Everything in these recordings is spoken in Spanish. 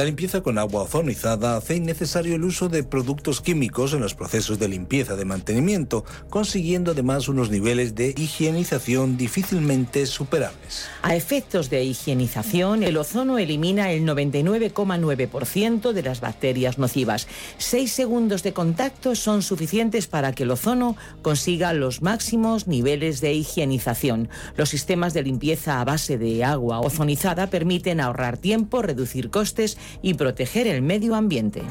La limpieza con agua ozonizada hace innecesario el uso de productos químicos en los procesos de limpieza de mantenimiento, consiguiendo además unos niveles de higienización difícilmente superables. A efectos de higienización, el ozono elimina el 99,9% de las bacterias nocivas. Seis segundos de contacto son suficientes para que el ozono consiga los máximos niveles de higienización. Los sistemas de limpieza a base de agua ozonizada permiten ahorrar tiempo, reducir costes y proteger el medio ambiente.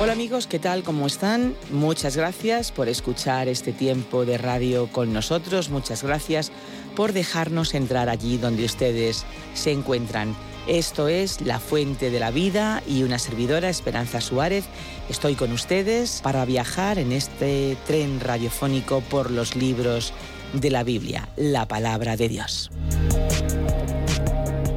Hola amigos, ¿qué tal? ¿Cómo están? Muchas gracias por escuchar este tiempo de radio con nosotros. Muchas gracias por dejarnos entrar allí donde ustedes se encuentran. Esto es La Fuente de la Vida y una servidora, Esperanza Suárez. Estoy con ustedes para viajar en este tren radiofónico por los libros de la Biblia, la palabra de Dios.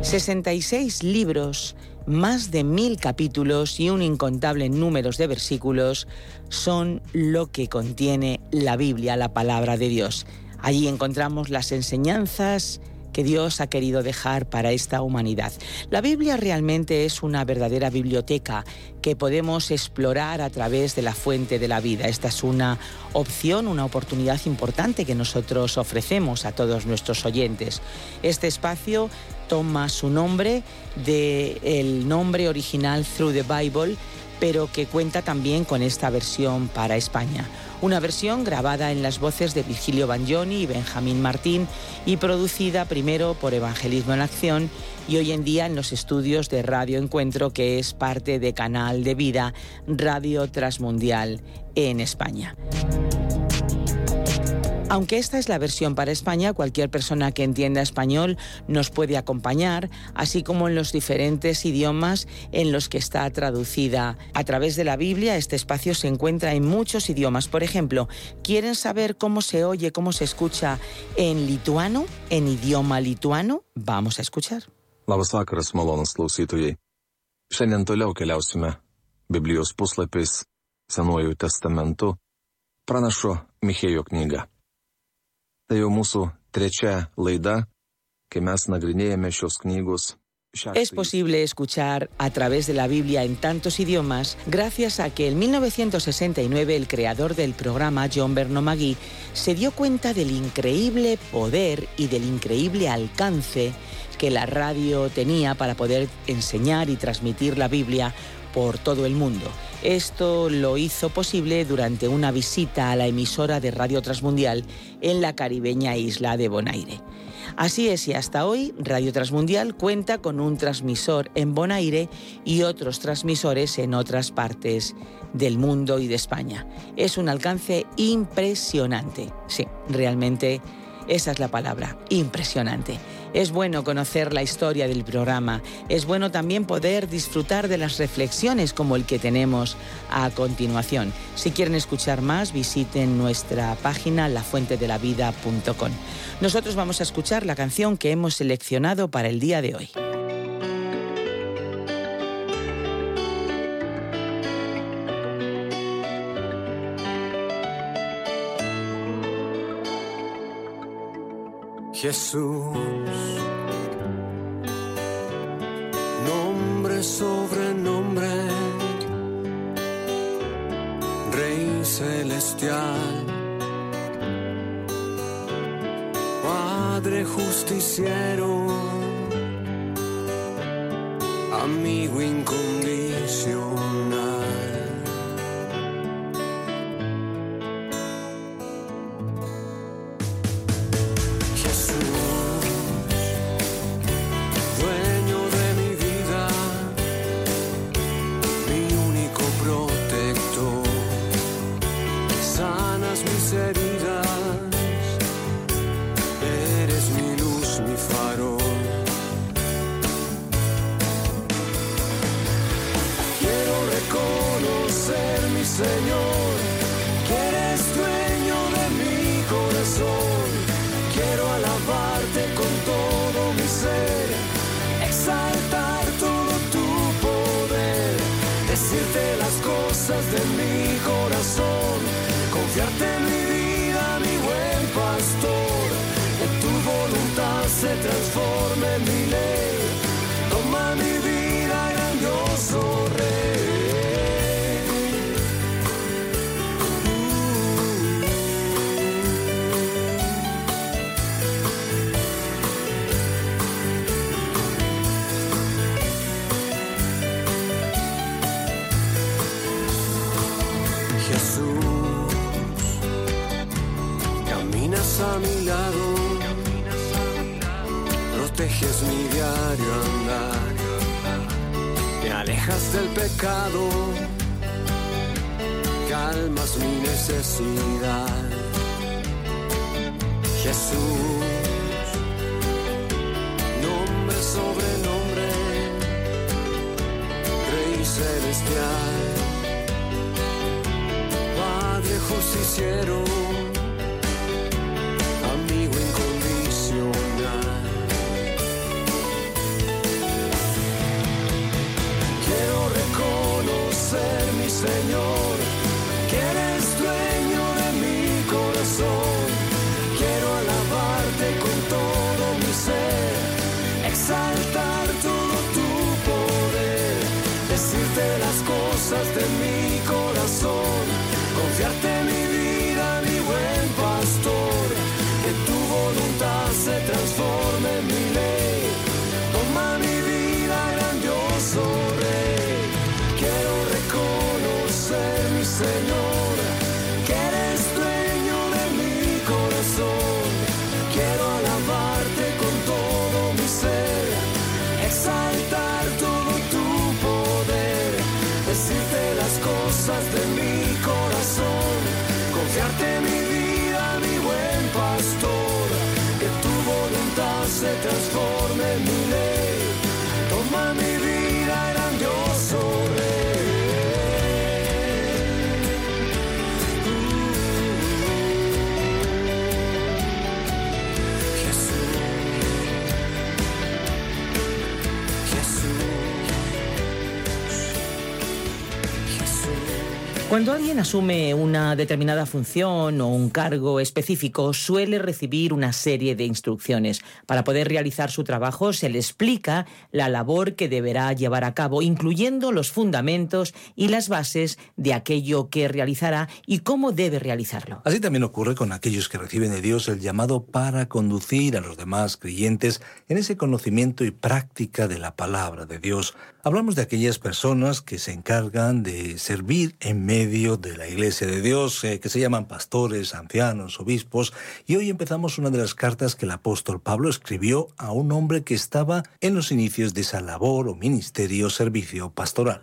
66 libros, más de mil capítulos y un incontable número de versículos son lo que contiene la Biblia, la palabra de Dios. Allí encontramos las enseñanzas, que Dios ha querido dejar para esta humanidad. La Biblia realmente es una verdadera biblioteca que podemos explorar a través de la fuente de la vida. Esta es una opción, una oportunidad importante que nosotros ofrecemos a todos nuestros oyentes. Este espacio toma su nombre del nombre original Through the Bible, pero que cuenta también con esta versión para España una versión grabada en las voces de Virgilio Bagnoni y Benjamín Martín y producida primero por Evangelismo en Acción y hoy en día en los estudios de Radio Encuentro, que es parte de Canal de Vida Radio Transmundial en España. Aunque esta es la versión para España, cualquier persona que entienda español nos puede acompañar, así como en los diferentes idiomas en los que está traducida. A través de la Biblia, este espacio se encuentra en muchos idiomas. Por ejemplo, ¿quieren saber cómo se oye, cómo se escucha en lituano, en idioma lituano? Vamos a escuchar. Labas vakaras, malonus klausytojai. Šiandien toliau keliausime Biblijos puslapiais Senuoju testamentu pranašo Michėjo knygą. Es posible escuchar a través de la Biblia en tantos idiomas gracias a que en 1969 el creador del programa, John Bernomagui, se dio cuenta del increíble poder y del increíble alcance que la radio tenía para poder enseñar y transmitir la Biblia por todo el mundo. Esto lo hizo posible durante una visita a la emisora de Radio Transmundial en la caribeña isla de Bonaire. Así es, y hasta hoy Radio Transmundial cuenta con un transmisor en Bonaire y otros transmisores en otras partes del mundo y de España. Es un alcance impresionante. Sí, realmente esa es la palabra, impresionante. Es bueno conocer la historia del programa, es bueno también poder disfrutar de las reflexiones como el que tenemos a continuación. Si quieren escuchar más, visiten nuestra página lafuentedelavida.com. Nosotros vamos a escuchar la canción que hemos seleccionado para el día de hoy. Jesús, nombre sobre nombre, Rey celestial, Padre justiciero, amigo incondicional. Transforme se transforme en mi ley. Toma mi Cuando alguien asume una determinada función o un cargo específico, suele recibir una serie de instrucciones. Para poder realizar su trabajo se le explica la labor que deberá llevar a cabo, incluyendo los fundamentos y las bases de aquello que realizará y cómo debe realizarlo. Así también ocurre con aquellos que reciben de Dios el llamado para conducir a los demás creyentes en ese conocimiento y práctica de la palabra de Dios. Hablamos de aquellas personas que se encargan de servir en medio de la iglesia de Dios, eh, que se llaman pastores, ancianos, obispos, y hoy empezamos una de las cartas que el apóstol Pablo escribió a un hombre que estaba en los inicios de esa labor o ministerio, servicio pastoral.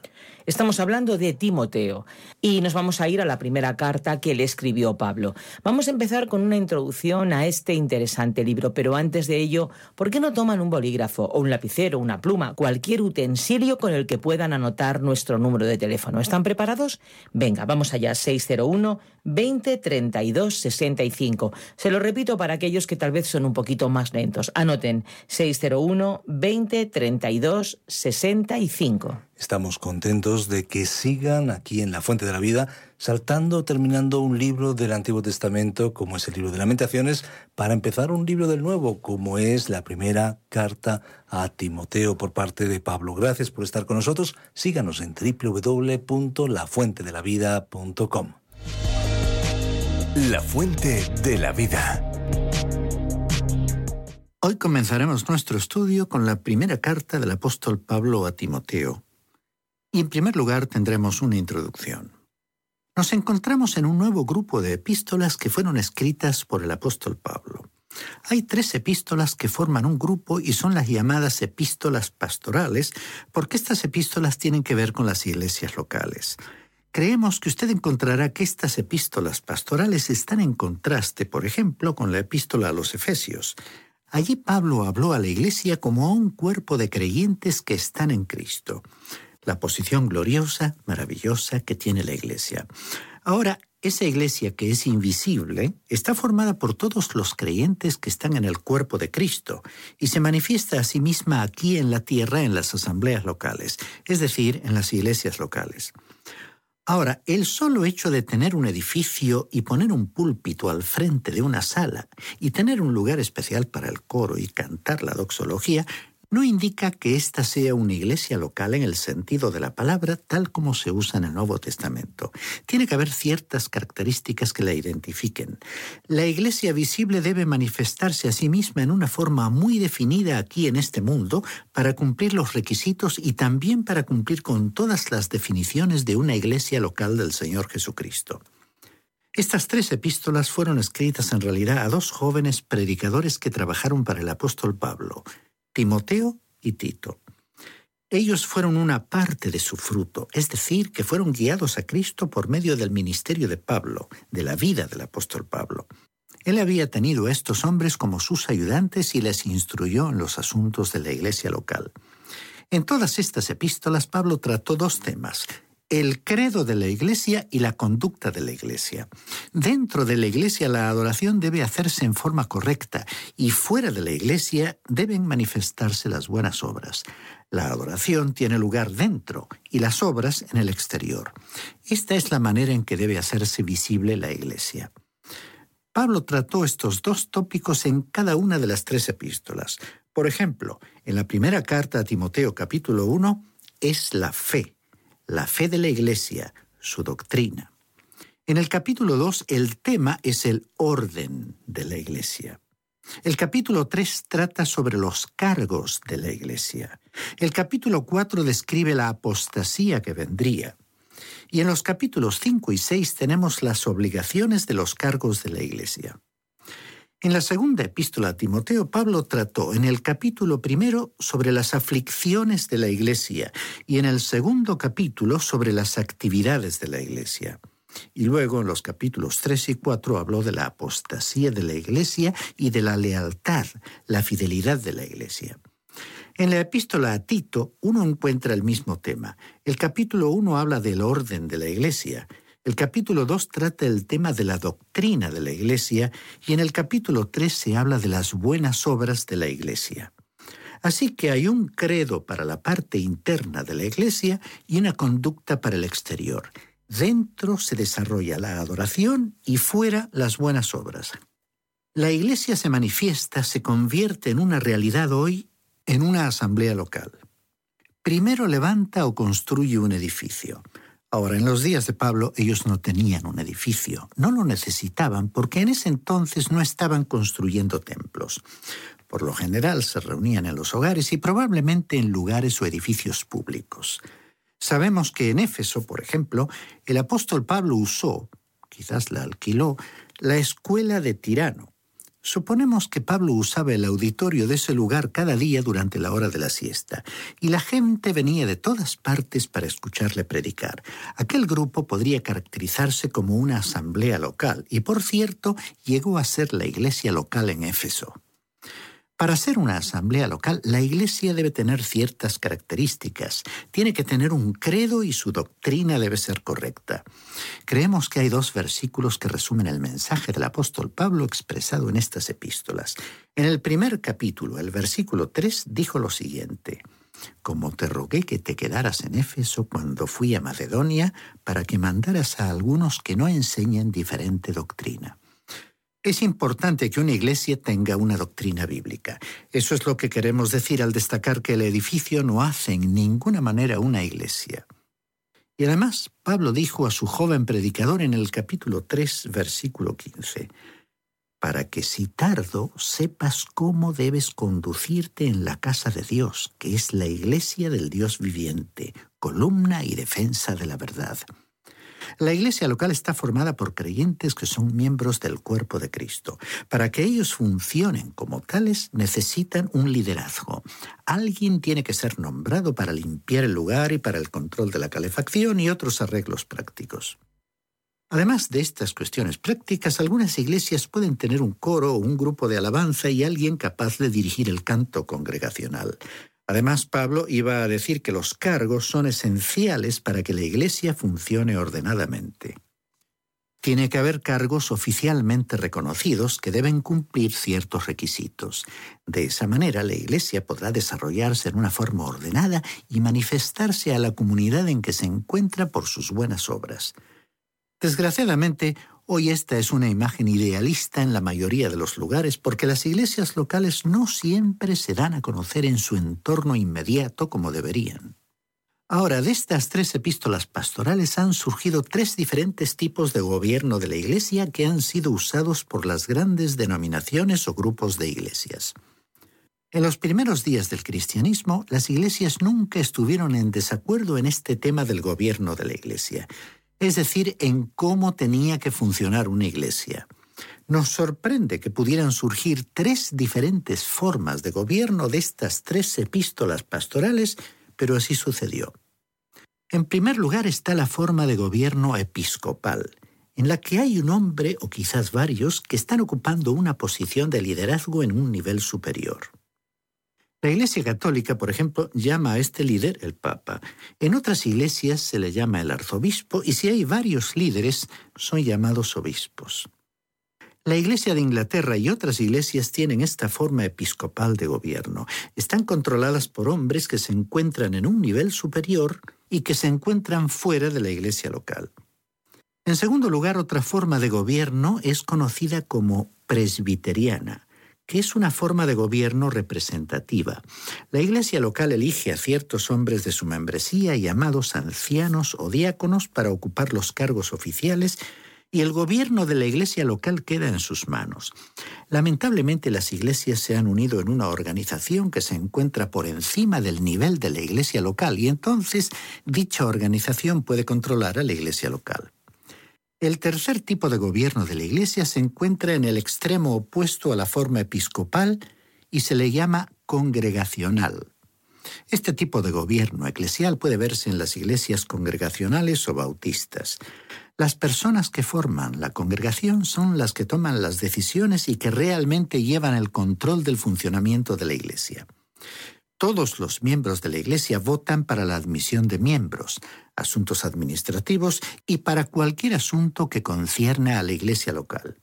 Estamos hablando de Timoteo y nos vamos a ir a la primera carta que le escribió Pablo. Vamos a empezar con una introducción a este interesante libro, pero antes de ello, ¿por qué no toman un bolígrafo o un lapicero, una pluma, cualquier utensilio con el que puedan anotar nuestro número de teléfono? ¿Están preparados? Venga, vamos allá, 601 20 32 65. Se lo repito para aquellos que tal vez son un poquito más lentos. Anoten 601 20 32 65. Estamos contentos de que sigan aquí en la Fuente de la Vida, saltando, terminando un libro del Antiguo Testamento, como es el libro de Lamentaciones, para empezar un libro del Nuevo, como es la primera carta a Timoteo por parte de Pablo. Gracias por estar con nosotros. Síganos en www.lafuentedelavida.com. La Fuente de la Vida. Hoy comenzaremos nuestro estudio con la primera carta del apóstol Pablo a Timoteo. Y en primer lugar tendremos una introducción. Nos encontramos en un nuevo grupo de epístolas que fueron escritas por el apóstol Pablo. Hay tres epístolas que forman un grupo y son las llamadas epístolas pastorales porque estas epístolas tienen que ver con las iglesias locales. Creemos que usted encontrará que estas epístolas pastorales están en contraste, por ejemplo, con la epístola a los Efesios. Allí Pablo habló a la iglesia como a un cuerpo de creyentes que están en Cristo. la posición gloriosa, maravillosa que tiene la Iglesia. Ahora, esa iglesia que es invisible está formada por todos los creyentes que están en el cuerpo de Cristo y se manifiesta a sí misma aquí en la tierra en las asambleas locales, es decir, en las iglesias locales. Ahora, el solo hecho de tener un edificio y poner un púlpito al frente de una sala y tener un lugar especial para el coro y cantar la doxología no indica que ésta sea una iglesia local en el sentido de la palabra tal como se usa en el Nuevo Testamento. Tiene que haber ciertas características que la identifiquen. La iglesia visible debe manifestarse a sí misma en una forma muy definida aquí en este mundo para cumplir los requisitos y también para cumplir con todas las definiciones de una iglesia local del Señor Jesucristo. Estas tres epístolas fueron escritas en realidad a dos jóvenes predicadores que trabajaron para el apóstol Pablo, Timoteo y Tito. Ellos fueron una parte de su fruto, es decir, que fueron guiados a Cristo por medio del ministerio de Pablo, de la vida del apóstol Pablo. Él había tenido a estos hombres como sus ayudantes y les instruyó en los asuntos de la iglesia local. En todas estas epístolas Pablo trató dos temas, el credo de la iglesia y la conducta de la iglesia. Dentro de la iglesia la adoración debe hacerse en forma correcta y fuera de la iglesia deben manifestarse las buenas obras. La adoración tiene lugar dentro y las obras en el exterior. Esta es la manera en que debe hacerse visible la iglesia. Pablo trató estos dos tópicos en cada una de las tres epístolas. Por ejemplo, en la primera carta a Timoteo capítulo 1 es la fe la fe de la Iglesia, su doctrina. En el capítulo 2 el tema es el orden de la Iglesia. El capítulo 3 trata sobre los cargos de la Iglesia. El capítulo 4 describe la apostasía que vendría. Y en los capítulos 5 y 6 tenemos las obligaciones de los cargos de la Iglesia. En la segunda epístola a Timoteo, Pablo trató en el capítulo primero sobre las aflicciones de la Iglesia y en el segundo capítulo sobre las actividades de la Iglesia. Y luego en los capítulos 3 y 4 habló de la apostasía de la Iglesia y de la lealtad, la fidelidad de la Iglesia. En la epístola a Tito uno encuentra el mismo tema. El capítulo 1 habla del orden de la Iglesia el capítulo 2 trata el tema de la doctrina de la Iglesia y en el capítulo 3 se habla de las buenas obras de la Iglesia. Así que hay un credo para la parte interna de la Iglesia y una conducta para el exterior. Dentro se desarrolla la adoración y fuera las buenas obras. La Iglesia se manifiesta, se convierte en una realidad hoy en una asamblea local. Primero levanta o construye un edificio. Ahora, en los días de Pablo ellos no tenían un edificio, no lo necesitaban porque en ese entonces no estaban construyendo templos. Por lo general se reunían en los hogares y probablemente en lugares o edificios públicos. Sabemos que en Éfeso, por ejemplo, el apóstol Pablo usó, quizás la alquiló, la escuela de Tirano, Suponemos que Pablo usaba el auditorio de ese lugar cada día durante la hora de la siesta, y la gente venía de todas partes para escucharle predicar. Aquel grupo podría caracterizarse como una asamblea local, y por cierto, llegó a ser la iglesia local en Éfeso. Para ser una asamblea local, la Iglesia debe tener ciertas características. Tiene que tener un credo y su doctrina debe ser correcta. Creemos que hay dos versículos que resumen el mensaje del apóstol Pablo expresado en estas epístolas. En el primer capítulo, el versículo 3, dijo lo siguiente. Como te rogué que te quedaras en Éfeso cuando fui a Macedonia, para que mandaras a algunos que no enseñen diferente doctrina. Es importante que una iglesia tenga una doctrina bíblica. Eso es lo que queremos decir al destacar que el edificio no hace en ninguna manera una iglesia. Y además, Pablo dijo a su joven predicador en el capítulo 3, versículo 15, para que si tardo sepas cómo debes conducirte en la casa de Dios, que es la iglesia del Dios viviente, columna y defensa de la verdad. La iglesia local está formada por creyentes que son miembros del cuerpo de Cristo. Para que ellos funcionen como tales necesitan un liderazgo. Alguien tiene que ser nombrado para limpiar el lugar y para el control de la calefacción y otros arreglos prácticos. Además de estas cuestiones prácticas, algunas iglesias pueden tener un coro o un grupo de alabanza y alguien capaz de dirigir el canto congregacional. Además, Pablo iba a decir que los cargos son esenciales para que la Iglesia funcione ordenadamente. Tiene que haber cargos oficialmente reconocidos que deben cumplir ciertos requisitos. De esa manera, la Iglesia podrá desarrollarse en una forma ordenada y manifestarse a la comunidad en que se encuentra por sus buenas obras. Desgraciadamente, Hoy esta es una imagen idealista en la mayoría de los lugares porque las iglesias locales no siempre se dan a conocer en su entorno inmediato como deberían. Ahora, de estas tres epístolas pastorales han surgido tres diferentes tipos de gobierno de la Iglesia que han sido usados por las grandes denominaciones o grupos de iglesias. En los primeros días del cristianismo, las iglesias nunca estuvieron en desacuerdo en este tema del gobierno de la Iglesia es decir, en cómo tenía que funcionar una iglesia. Nos sorprende que pudieran surgir tres diferentes formas de gobierno de estas tres epístolas pastorales, pero así sucedió. En primer lugar está la forma de gobierno episcopal, en la que hay un hombre o quizás varios que están ocupando una posición de liderazgo en un nivel superior. La Iglesia Católica, por ejemplo, llama a este líder el Papa. En otras iglesias se le llama el arzobispo y si hay varios líderes son llamados obispos. La Iglesia de Inglaterra y otras iglesias tienen esta forma episcopal de gobierno. Están controladas por hombres que se encuentran en un nivel superior y que se encuentran fuera de la iglesia local. En segundo lugar, otra forma de gobierno es conocida como presbiteriana que es una forma de gobierno representativa. La iglesia local elige a ciertos hombres de su membresía llamados ancianos o diáconos para ocupar los cargos oficiales y el gobierno de la iglesia local queda en sus manos. Lamentablemente las iglesias se han unido en una organización que se encuentra por encima del nivel de la iglesia local y entonces dicha organización puede controlar a la iglesia local. El tercer tipo de gobierno de la Iglesia se encuentra en el extremo opuesto a la forma episcopal y se le llama congregacional. Este tipo de gobierno eclesial puede verse en las iglesias congregacionales o bautistas. Las personas que forman la congregación son las que toman las decisiones y que realmente llevan el control del funcionamiento de la iglesia. Todos los miembros de la Iglesia votan para la admisión de miembros, asuntos administrativos y para cualquier asunto que concierne a la Iglesia local.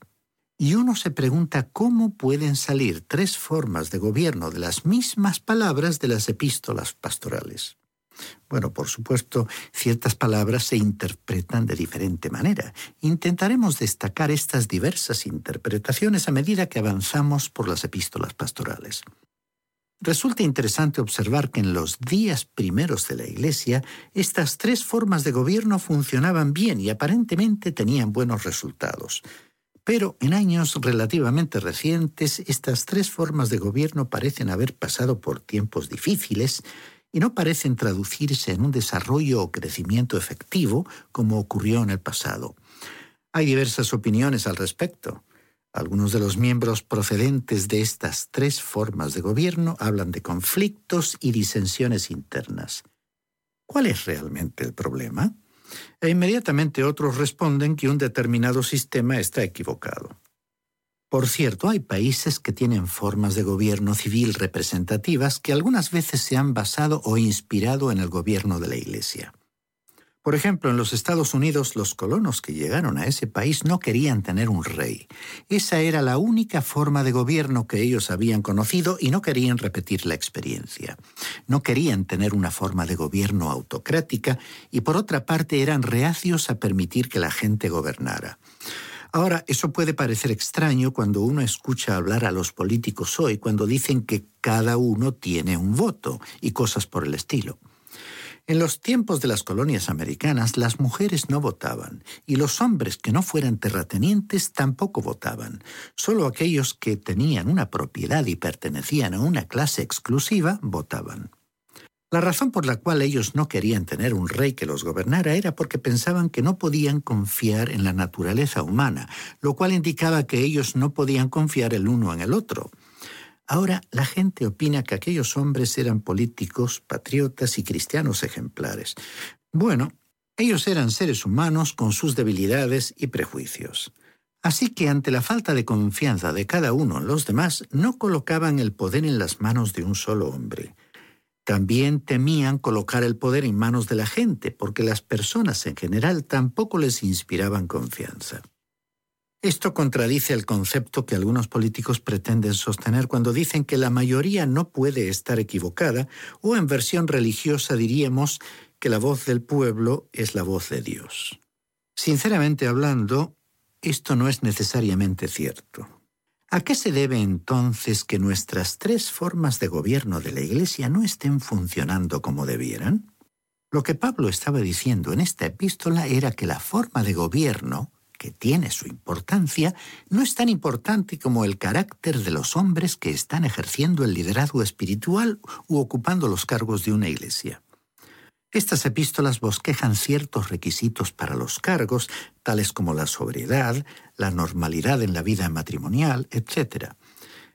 Y uno se pregunta cómo pueden salir tres formas de gobierno de las mismas palabras de las epístolas pastorales. Bueno, por supuesto, ciertas palabras se interpretan de diferente manera. Intentaremos destacar estas diversas interpretaciones a medida que avanzamos por las epístolas pastorales. Resulta interesante observar que en los días primeros de la Iglesia estas tres formas de gobierno funcionaban bien y aparentemente tenían buenos resultados. Pero en años relativamente recientes estas tres formas de gobierno parecen haber pasado por tiempos difíciles y no parecen traducirse en un desarrollo o crecimiento efectivo como ocurrió en el pasado. Hay diversas opiniones al respecto. Algunos de los miembros procedentes de estas tres formas de gobierno hablan de conflictos y disensiones internas. ¿Cuál es realmente el problema? E inmediatamente otros responden que un determinado sistema está equivocado. Por cierto, hay países que tienen formas de gobierno civil representativas que algunas veces se han basado o inspirado en el gobierno de la Iglesia. Por ejemplo, en los Estados Unidos los colonos que llegaron a ese país no querían tener un rey. Esa era la única forma de gobierno que ellos habían conocido y no querían repetir la experiencia. No querían tener una forma de gobierno autocrática y por otra parte eran reacios a permitir que la gente gobernara. Ahora, eso puede parecer extraño cuando uno escucha hablar a los políticos hoy, cuando dicen que cada uno tiene un voto y cosas por el estilo. En los tiempos de las colonias americanas las mujeres no votaban y los hombres que no fueran terratenientes tampoco votaban. Solo aquellos que tenían una propiedad y pertenecían a una clase exclusiva votaban. La razón por la cual ellos no querían tener un rey que los gobernara era porque pensaban que no podían confiar en la naturaleza humana, lo cual indicaba que ellos no podían confiar el uno en el otro. Ahora la gente opina que aquellos hombres eran políticos, patriotas y cristianos ejemplares. Bueno, ellos eran seres humanos con sus debilidades y prejuicios. Así que ante la falta de confianza de cada uno en los demás, no colocaban el poder en las manos de un solo hombre. También temían colocar el poder en manos de la gente, porque las personas en general tampoco les inspiraban confianza. Esto contradice el concepto que algunos políticos pretenden sostener cuando dicen que la mayoría no puede estar equivocada, o en versión religiosa diríamos que la voz del pueblo es la voz de Dios. Sinceramente hablando, esto no es necesariamente cierto. ¿A qué se debe entonces que nuestras tres formas de gobierno de la Iglesia no estén funcionando como debieran? Lo que Pablo estaba diciendo en esta epístola era que la forma de gobierno, que tiene su importancia, no es tan importante como el carácter de los hombres que están ejerciendo el liderazgo espiritual u ocupando los cargos de una iglesia. Estas epístolas bosquejan ciertos requisitos para los cargos, tales como la sobriedad, la normalidad en la vida matrimonial, etc.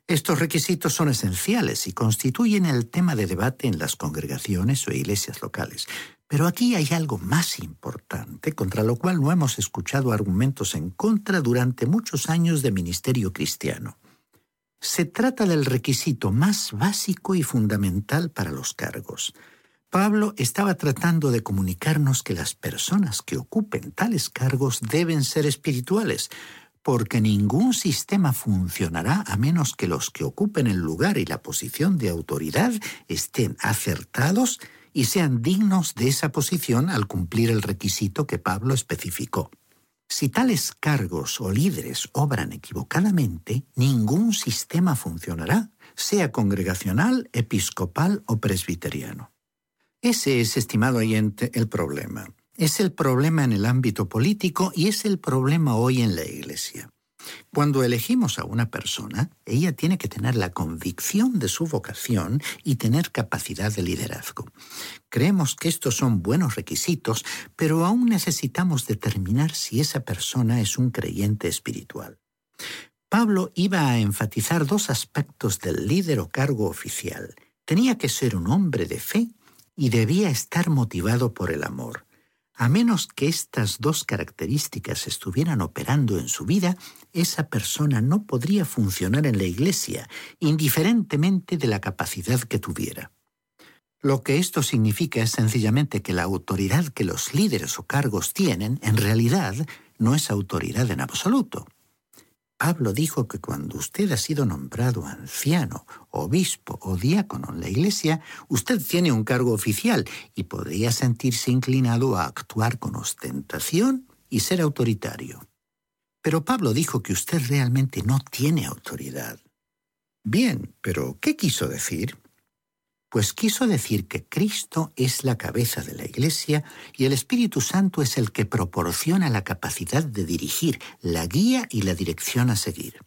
Estos requisitos son esenciales y constituyen el tema de debate en las congregaciones o iglesias locales. Pero aquí hay algo más importante, contra lo cual no hemos escuchado argumentos en contra durante muchos años de ministerio cristiano. Se trata del requisito más básico y fundamental para los cargos. Pablo estaba tratando de comunicarnos que las personas que ocupen tales cargos deben ser espirituales, porque ningún sistema funcionará a menos que los que ocupen el lugar y la posición de autoridad estén acertados y sean dignos de esa posición al cumplir el requisito que Pablo especificó. Si tales cargos o líderes obran equivocadamente, ningún sistema funcionará, sea congregacional, episcopal o presbiteriano. Ese es, estimado oyente, el problema. Es el problema en el ámbito político y es el problema hoy en la Iglesia. Cuando elegimos a una persona, ella tiene que tener la convicción de su vocación y tener capacidad de liderazgo. Creemos que estos son buenos requisitos, pero aún necesitamos determinar si esa persona es un creyente espiritual. Pablo iba a enfatizar dos aspectos del líder o cargo oficial. Tenía que ser un hombre de fe y debía estar motivado por el amor. A menos que estas dos características estuvieran operando en su vida, esa persona no podría funcionar en la Iglesia, indiferentemente de la capacidad que tuviera. Lo que esto significa es sencillamente que la autoridad que los líderes o cargos tienen, en realidad, no es autoridad en absoluto. Pablo dijo que cuando usted ha sido nombrado anciano, obispo o diácono en la iglesia, usted tiene un cargo oficial y podría sentirse inclinado a actuar con ostentación y ser autoritario. Pero Pablo dijo que usted realmente no tiene autoridad. Bien, pero ¿qué quiso decir? Pues quiso decir que Cristo es la cabeza de la Iglesia y el Espíritu Santo es el que proporciona la capacidad de dirigir, la guía y la dirección a seguir.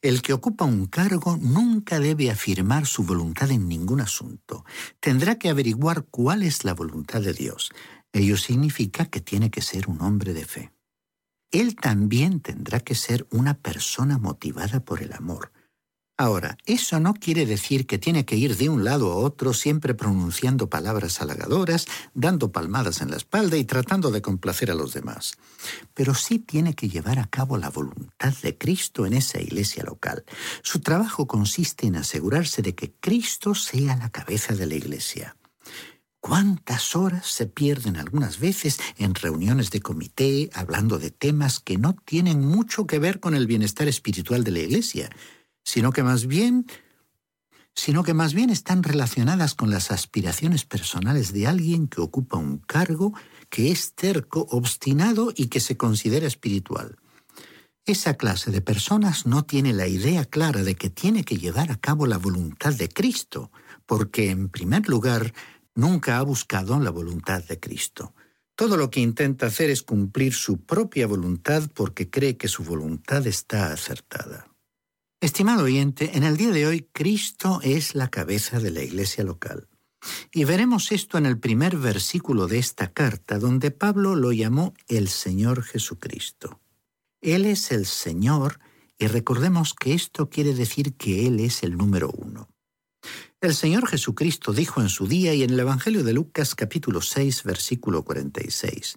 El que ocupa un cargo nunca debe afirmar su voluntad en ningún asunto. Tendrá que averiguar cuál es la voluntad de Dios. Ello significa que tiene que ser un hombre de fe. Él también tendrá que ser una persona motivada por el amor. Ahora, eso no quiere decir que tiene que ir de un lado a otro siempre pronunciando palabras halagadoras, dando palmadas en la espalda y tratando de complacer a los demás. Pero sí tiene que llevar a cabo la voluntad de Cristo en esa iglesia local. Su trabajo consiste en asegurarse de que Cristo sea la cabeza de la iglesia. ¿Cuántas horas se pierden algunas veces en reuniones de comité hablando de temas que no tienen mucho que ver con el bienestar espiritual de la iglesia? Sino que más bien sino que más bien están relacionadas con las aspiraciones personales de alguien que ocupa un cargo que es terco, obstinado y que se considera espiritual. Esa clase de personas no tiene la idea clara de que tiene que llevar a cabo la voluntad de Cristo, porque en primer lugar nunca ha buscado la voluntad de Cristo. Todo lo que intenta hacer es cumplir su propia voluntad porque cree que su voluntad está acertada. Estimado oyente, en el día de hoy Cristo es la cabeza de la iglesia local. Y veremos esto en el primer versículo de esta carta, donde Pablo lo llamó el Señor Jesucristo. Él es el Señor y recordemos que esto quiere decir que Él es el número uno. El Señor Jesucristo dijo en su día y en el Evangelio de Lucas capítulo 6 versículo 46,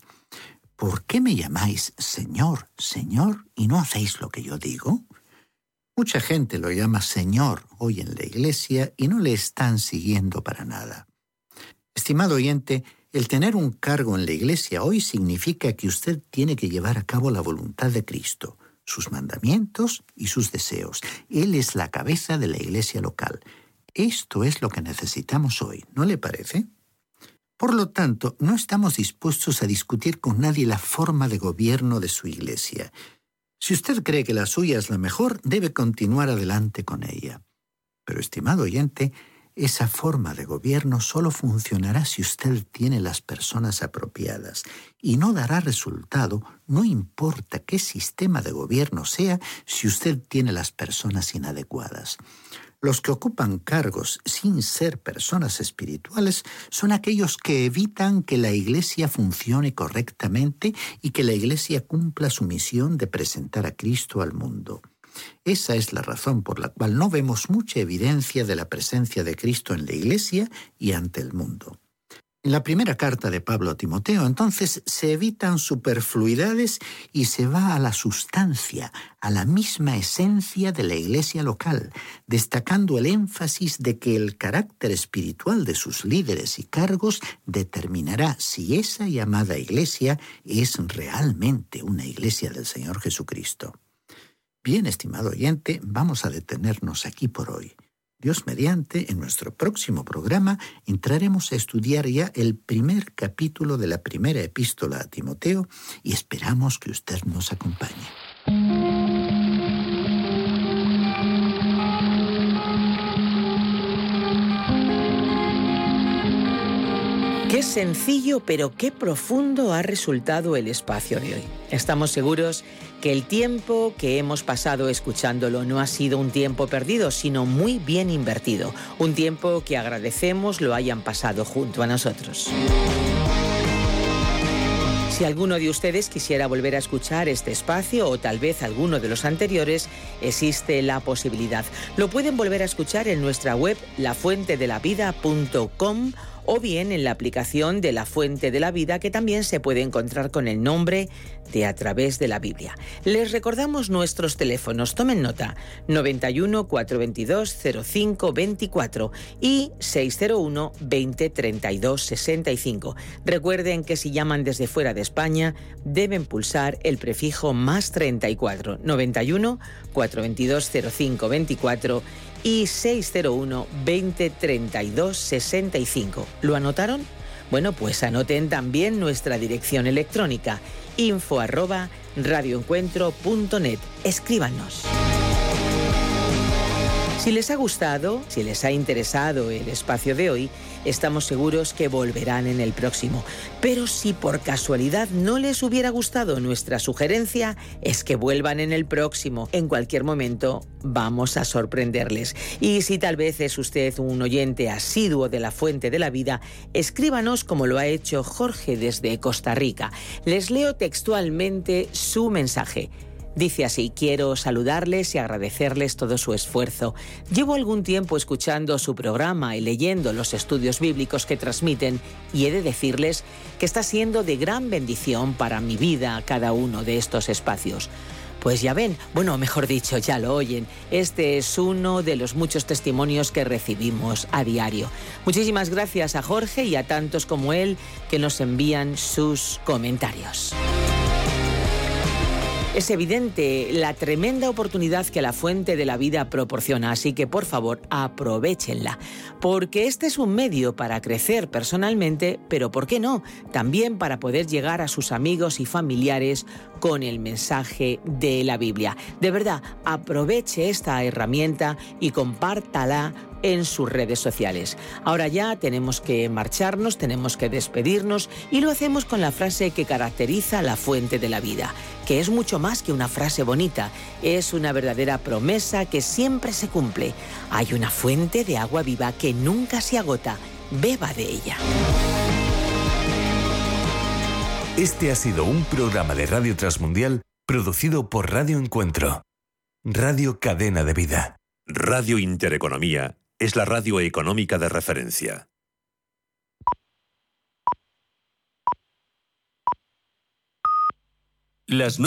¿Por qué me llamáis Señor, Señor y no hacéis lo que yo digo? Mucha gente lo llama Señor hoy en la iglesia y no le están siguiendo para nada. Estimado oyente, el tener un cargo en la iglesia hoy significa que usted tiene que llevar a cabo la voluntad de Cristo, sus mandamientos y sus deseos. Él es la cabeza de la iglesia local. Esto es lo que necesitamos hoy, ¿no le parece? Por lo tanto, no estamos dispuestos a discutir con nadie la forma de gobierno de su iglesia. Si usted cree que la suya es la mejor, debe continuar adelante con ella. Pero, estimado oyente, esa forma de gobierno solo funcionará si usted tiene las personas apropiadas y no dará resultado, no importa qué sistema de gobierno sea, si usted tiene las personas inadecuadas. Los que ocupan cargos sin ser personas espirituales son aquellos que evitan que la Iglesia funcione correctamente y que la Iglesia cumpla su misión de presentar a Cristo al mundo. Esa es la razón por la cual no vemos mucha evidencia de la presencia de Cristo en la Iglesia y ante el mundo. En la primera carta de Pablo a Timoteo, entonces, se evitan superfluidades y se va a la sustancia, a la misma esencia de la iglesia local, destacando el énfasis de que el carácter espiritual de sus líderes y cargos determinará si esa llamada iglesia es realmente una iglesia del Señor Jesucristo. Bien, estimado oyente, vamos a detenernos aquí por hoy. Dios mediante, en nuestro próximo programa entraremos a estudiar ya el primer capítulo de la primera epístola a Timoteo y esperamos que usted nos acompañe. Qué sencillo pero qué profundo ha resultado el espacio de hoy. Estamos seguros que el tiempo que hemos pasado escuchándolo no ha sido un tiempo perdido, sino muy bien invertido, un tiempo que agradecemos lo hayan pasado junto a nosotros. Si alguno de ustedes quisiera volver a escuchar este espacio o tal vez alguno de los anteriores, existe la posibilidad. Lo pueden volver a escuchar en nuestra web lafuentedelavida.com o bien en la aplicación de la Fuente de la Vida que también se puede encontrar con el nombre de A través de la Biblia. Les recordamos nuestros teléfonos, tomen nota, 91 422 05 24 y 601 20 32 65. Recuerden que si llaman desde fuera de España deben pulsar el prefijo más 34 91 422 05 24 y 601 20 32 65. ¿Lo anotaron? Bueno, pues anoten también nuestra dirección electrónica info radioencuentro.net. Escríbanos. Si les ha gustado, si les ha interesado el espacio de hoy, estamos seguros que volverán en el próximo. Pero si por casualidad no les hubiera gustado nuestra sugerencia, es que vuelvan en el próximo. En cualquier momento vamos a sorprenderles. Y si tal vez es usted un oyente asiduo de la Fuente de la Vida, escríbanos como lo ha hecho Jorge desde Costa Rica. Les leo textualmente su mensaje. Dice así, quiero saludarles y agradecerles todo su esfuerzo. Llevo algún tiempo escuchando su programa y leyendo los estudios bíblicos que transmiten y he de decirles que está siendo de gran bendición para mi vida cada uno de estos espacios. Pues ya ven, bueno, mejor dicho, ya lo oyen. Este es uno de los muchos testimonios que recibimos a diario. Muchísimas gracias a Jorge y a tantos como él que nos envían sus comentarios. Es evidente la tremenda oportunidad que la fuente de la vida proporciona, así que por favor aprovechenla, porque este es un medio para crecer personalmente, pero ¿por qué no? También para poder llegar a sus amigos y familiares con el mensaje de la Biblia. De verdad, aproveche esta herramienta y compártala en sus redes sociales. Ahora ya tenemos que marcharnos, tenemos que despedirnos y lo hacemos con la frase que caracteriza la fuente de la vida, que es mucho más que una frase bonita, es una verdadera promesa que siempre se cumple. Hay una fuente de agua viva que nunca se agota, beba de ella. Este ha sido un programa de Radio Transmundial producido por Radio Encuentro, Radio Cadena de Vida. Radio Intereconomía es la radio económica de referencia. Las